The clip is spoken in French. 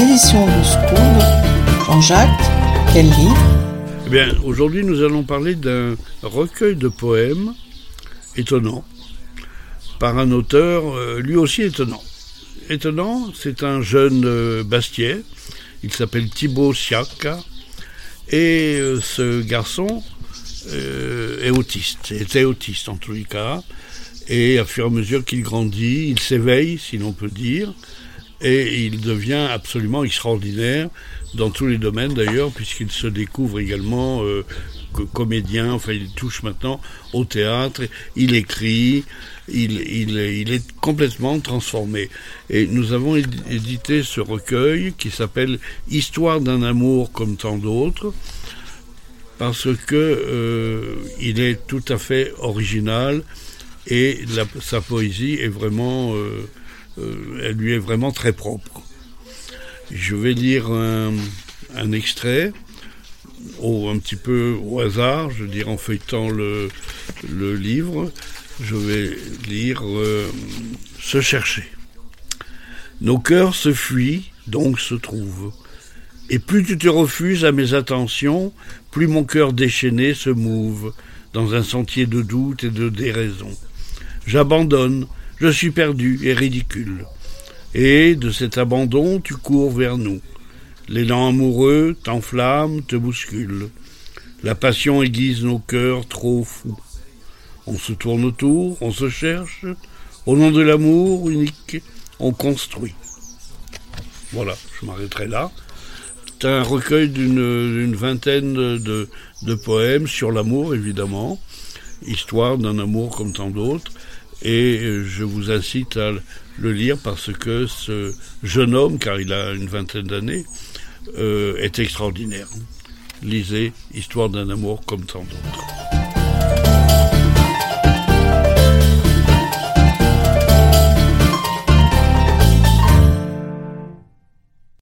éditions de. Jean-Jacques, quel livre Eh bien, aujourd'hui, nous allons parler d'un recueil de poèmes étonnant par un auteur euh, lui aussi étonnant. Étonnant, c'est un jeune euh, Bastiais, il s'appelle Thibaut Siaka, et euh, ce garçon est autiste, était autiste en tous les cas, et à fur et à mesure qu'il grandit, il s'éveille, si l'on peut dire, et il devient absolument extraordinaire dans tous les domaines d'ailleurs, puisqu'il se découvre également euh, comédien, enfin il touche maintenant au théâtre, il écrit, il, est complètement transformé. Et nous avons édité ce recueil qui s'appelle Histoire d'un amour comme tant d'autres, parce que euh, il est tout à fait original et sa poésie est vraiment, euh, elle lui est vraiment très propre. Je vais lire un, extrait, au, un petit peu au hasard, je veux dire en feuilletant le, le livre, je vais lire euh, Se chercher. Nos cœurs se fuient, donc se trouvent. Et plus tu te refuses à mes attentions, plus mon cœur déchaîné se mouve dans un sentier de doute et de déraison. J'abandonne, je suis perdu et ridicule. Et de cet abandon, tu cours vers nous. L'élan amoureux t'enflamme, te bouscule. La passion aiguise nos cœurs trop fous. On se tourne autour, on se cherche. Au nom de l'amour unique, on construit. Voilà, je m'arrêterai là. C'est un recueil d'une vingtaine de, de poèmes sur l'amour, évidemment. Histoire d'un amour comme tant d'autres et je vous incite à le lire parce que ce jeune homme, car il a une vingtaine d'années, euh, est extraordinaire. Lisez Histoire d'un amour comme tant d'autres.